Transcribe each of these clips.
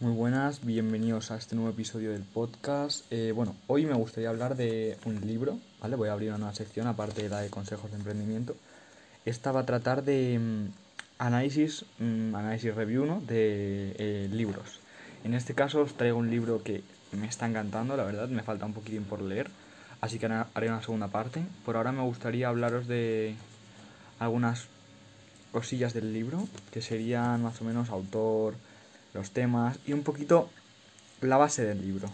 Muy buenas, bienvenidos a este nuevo episodio del podcast. Eh, bueno, hoy me gustaría hablar de un libro, ¿vale? Voy a abrir una nueva sección aparte de la de consejos de emprendimiento. Esta va a tratar de mm, análisis, mm, análisis review, ¿no? De eh, libros. En este caso os traigo un libro que me está encantando, la verdad, me falta un poquitín por leer, así que haré una segunda parte. Por ahora me gustaría hablaros de algunas cosillas del libro, que serían más o menos autor, los temas y un poquito la base del libro.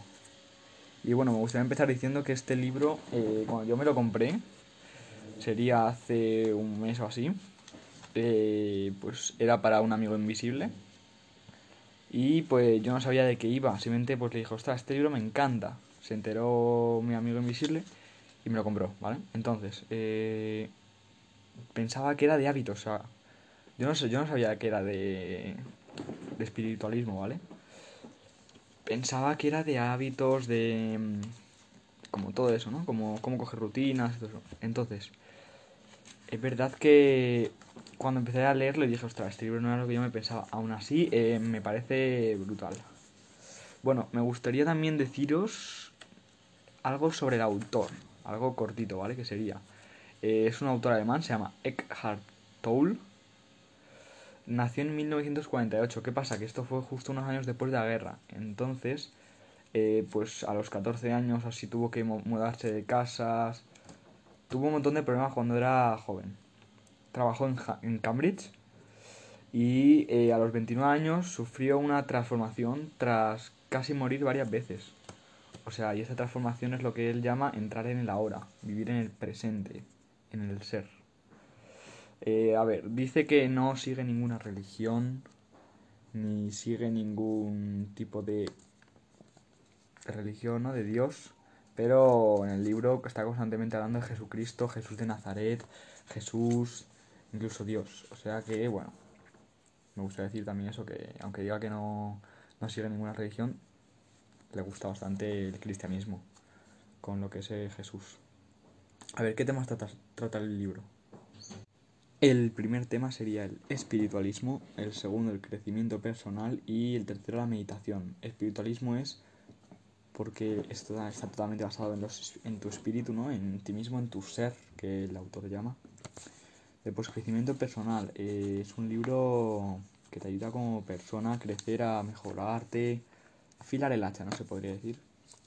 Y bueno, me gustaría empezar diciendo que este libro, eh, cuando yo me lo compré, sería hace un mes o así, eh, pues era para un amigo invisible. Y pues yo no sabía de qué iba, simplemente pues le dije, ostras, este libro me encanta. Se enteró mi amigo invisible y me lo compró, ¿vale? Entonces, eh, pensaba que era de hábitos, o sea, yo no sé, yo no sabía que era de, de espiritualismo, ¿vale? Pensaba que era de hábitos, de... Mm, como todo eso, ¿no? Como cómo coger rutinas todo eso. Entonces, es verdad que cuando empecé a leerlo dije, ostras, este libro no era lo que yo me pensaba. Aún así, eh, me parece brutal. Bueno, me gustaría también deciros algo sobre el autor. Algo cortito, ¿vale? Que sería... Eh, es un autor alemán, se llama Eckhart Tolle nació en 1948. ¿Qué pasa? Que esto fue justo unos años después de la guerra. Entonces, eh, pues a los 14 años así tuvo que mudarse de casas. Tuvo un montón de problemas cuando era joven. Trabajó en, Cambridge y eh, a los 29 años sufrió una transformación tras casi morir varias veces. O sea, y esa transformación es lo que él llama entrar en el ahora, vivir en el presente, en el ser. Eh, a ver, dice que no sigue ninguna religión, ni sigue ningún tipo de, religión, ¿no? De Dios, pero en el libro está constantemente hablando de Jesucristo, Jesús de Nazaret, Jesús, incluso Dios. O sea que, bueno, me gustaría decir también eso, que aunque diga que no, no sigue ninguna religión, le gusta bastante el cristianismo, con lo que es eh, Jesús. A ver, ¿qué temas trata el libro? El primer tema sería el espiritualismo, el segundo el crecimiento personal y el tercero la meditación. Espiritualismo es porque esto está totalmente basado en, los, en tu espíritu, ¿no? en ti mismo, en tu ser, que el autor llama. Después, crecimiento personal. Eh, es un libro que te ayuda como persona a crecer, a mejorarte, afilar el hacha, ¿no? Se podría decir,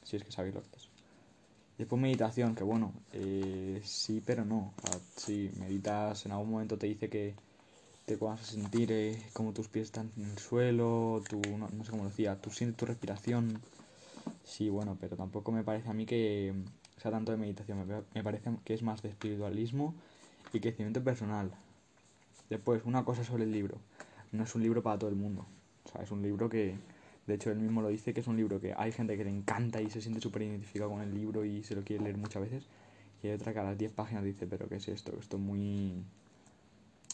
si es que sabéis lo que es. Después meditación, que bueno, eh, sí, pero no. si meditas, en algún momento te dice que te vas a sentir eh, como tus pies están en el suelo, tú, no, sé cómo decía, tú sientes tu respiración. Sí, bueno, pero tampoco me parece a mí que sea tanto de meditación, me, me parece que es más de espiritualismo y crecimiento personal. Después, una cosa sobre el libro. No es un libro para todo el mundo. O sea, es un libro que de hecho, él mismo lo dice, que es un libro que hay gente que le encanta y se siente súper identificado con el libro y se lo quiere leer muchas veces. Y hay otra que a las 10 páginas dice, pero ¿qué es esto? Esto es muy...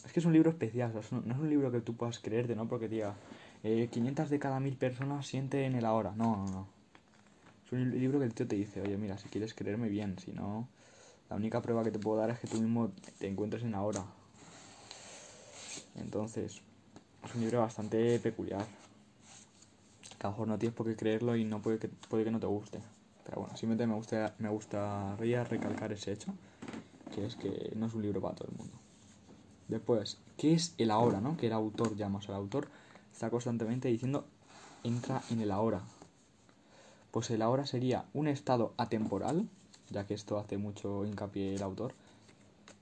Es que es un libro especial, no es un libro que tú puedas creerte, ¿no? Porque diga, eh, 500 de cada 1000 personas sienten el ahora. No, no, no. Es un libro que el tío te dice, oye, mira, si quieres creerme bien, si no, la única prueba que te puedo dar es que tú mismo te encuentres en ahora. Entonces, es un libro bastante peculiar a lo mejor no tienes por qué creerlo y no puede que, puede que no te guste. Pero bueno, simplemente me, gusta, me gustaría recalcar ese hecho, que es que no es un libro para todo el mundo. Después, ¿qué es el ahora, no? Que el autor llama. O sea, el autor está constantemente diciendo entra en el ahora. Pues el ahora sería un estado atemporal, ya que esto hace mucho hincapié el autor,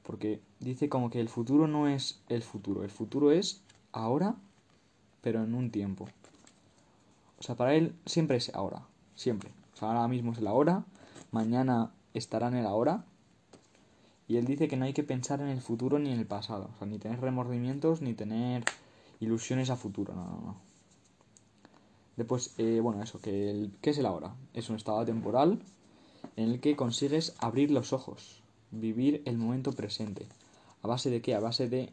porque dice como que el futuro no es el futuro, el futuro es ahora, pero en un tiempo. O sea, para él siempre es ahora. Siempre. O sea, ahora mismo es el ahora. Mañana estará en el ahora. Y él dice que no hay que pensar en el futuro ni en el pasado. O sea, ni tener remordimientos ni tener ilusiones a futuro. No, no, no. Después, eh, bueno, eso, que el, ¿qué es el ahora? Es un estado temporal en el que consigues abrir los ojos, vivir el momento presente. ¿A base de qué? A base de,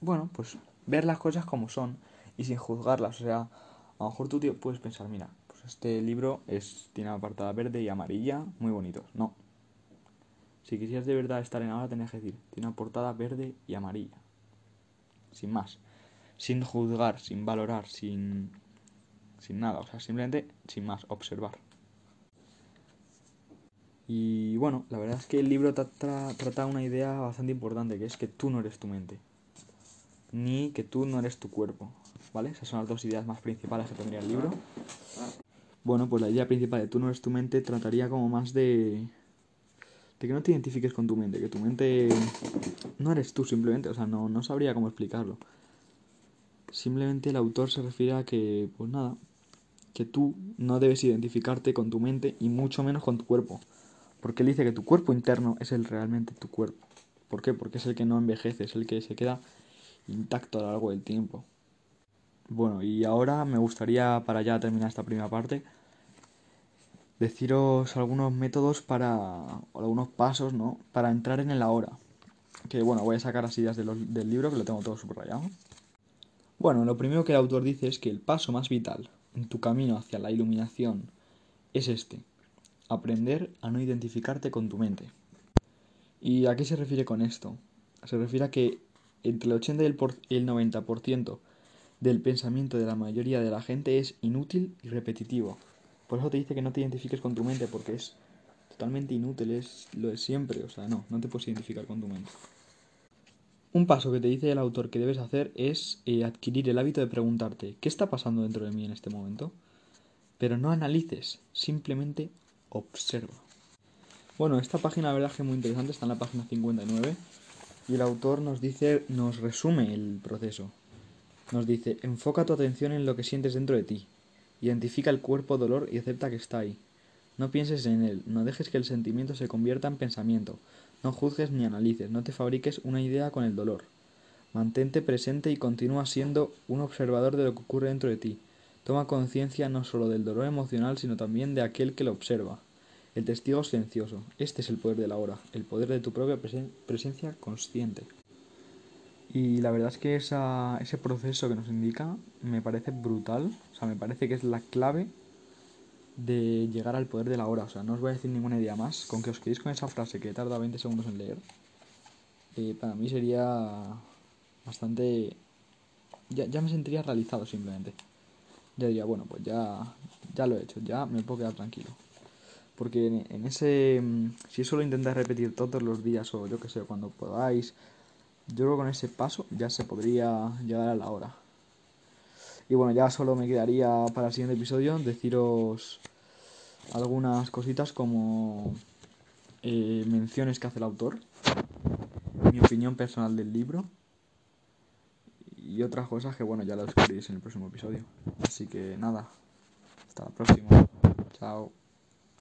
bueno, pues ver las cosas como son y sin juzgarlas. O sea, a lo mejor tú puedes pensar, mira, pues este libro es, tiene una portada verde y amarilla, muy bonitos. No. Si quisieras de verdad estar en ahora, tenías que decir, tiene una portada verde y amarilla. Sin más. Sin juzgar, sin valorar, sin sin nada, o sea, simplemente sin más, observar. Y bueno, la verdad es que el libro trata una idea bastante importante, que es que tú no eres tu mente, ni que tú no eres tu cuerpo, ¿vale? Esas son las dos ideas más principales que tendría el libro. Bueno, pues la idea principal de tú no eres tu mente trataría como más de... de que no te identifiques con tu mente, que tu mente no eres tú simplemente, o sea, no, no sabría cómo explicarlo. Simplemente el autor se refiere a que, pues nada, que tú no debes identificarte con tu mente y mucho menos con tu cuerpo. Porque él dice que tu cuerpo interno es el realmente tu cuerpo. ¿Por qué? Porque es el que no envejece, es el que se queda intacto a lo largo del tiempo. Bueno, y ahora me gustaría, para ya terminar esta primera parte, deciros algunos métodos para, algunos pasos, ¿no? Para entrar en el ahora. Que bueno, voy a sacar las ideas del libro, que lo tengo todo subrayado. Bueno, lo primero que el autor dice es que el paso más vital en tu camino hacia la iluminación es este, aprender a no identificarte con tu mente. ¿Y a qué se refiere con esto? Se refiere a que entre el 80 y el 90% del pensamiento de la mayoría de la gente es inútil y repetitivo. Por eso te dice que no te identifiques con tu mente, porque es totalmente inútil, es lo de siempre, o sea, no, no te puedes identificar con tu mente. Un paso que te dice el autor que debes hacer es eh, adquirir el hábito de preguntarte, ¿qué está pasando dentro de mí en este momento? Pero no analices, simplemente observa. Bueno, esta página la verdad que es muy interesante, está en la página 59 y el autor nos dice, nos resume el proceso. Nos dice, enfoca tu atención en lo que sientes dentro de ti. Identifica el cuerpo dolor y acepta que está ahí. No pienses en él, no dejes que el sentimiento se convierta en pensamiento. No juzgues ni analices, no te fabriques una idea con el dolor. Mantente presente y continúa siendo un observador de lo que ocurre dentro de ti. Toma conciencia no solo del dolor emocional, sino también de aquel que lo observa. El testigo silencioso. Este es el poder de la hora, el poder de tu propia presencia consciente. Y la verdad es que esa, ese proceso que nos indica me parece brutal. O sea, me parece que es la clave de llegar al poder de la hora. O sea, no os voy a decir ninguna idea más. Con que os quedéis con esa frase que tarda 20 segundos en leer, eh, para mí sería bastante... Ya, ya me sentiría realizado simplemente ya diría, bueno, pues ya, ya lo he hecho, ya me puedo quedar tranquilo. Porque en, ese, mm, si eso lo intentáis repetir todos los días o yo que sé, cuando podáis, yo creo que con ese paso ya se podría llegar a la hora. Y bueno, ya solo me quedaría para el siguiente episodio deciros algunas cositas como eh, menciones que hace el autor, mi opinión personal del libro y otras cosas que bueno ya lo descubriréis en el próximo episodio. Así que nada, hasta la próxima. Chao.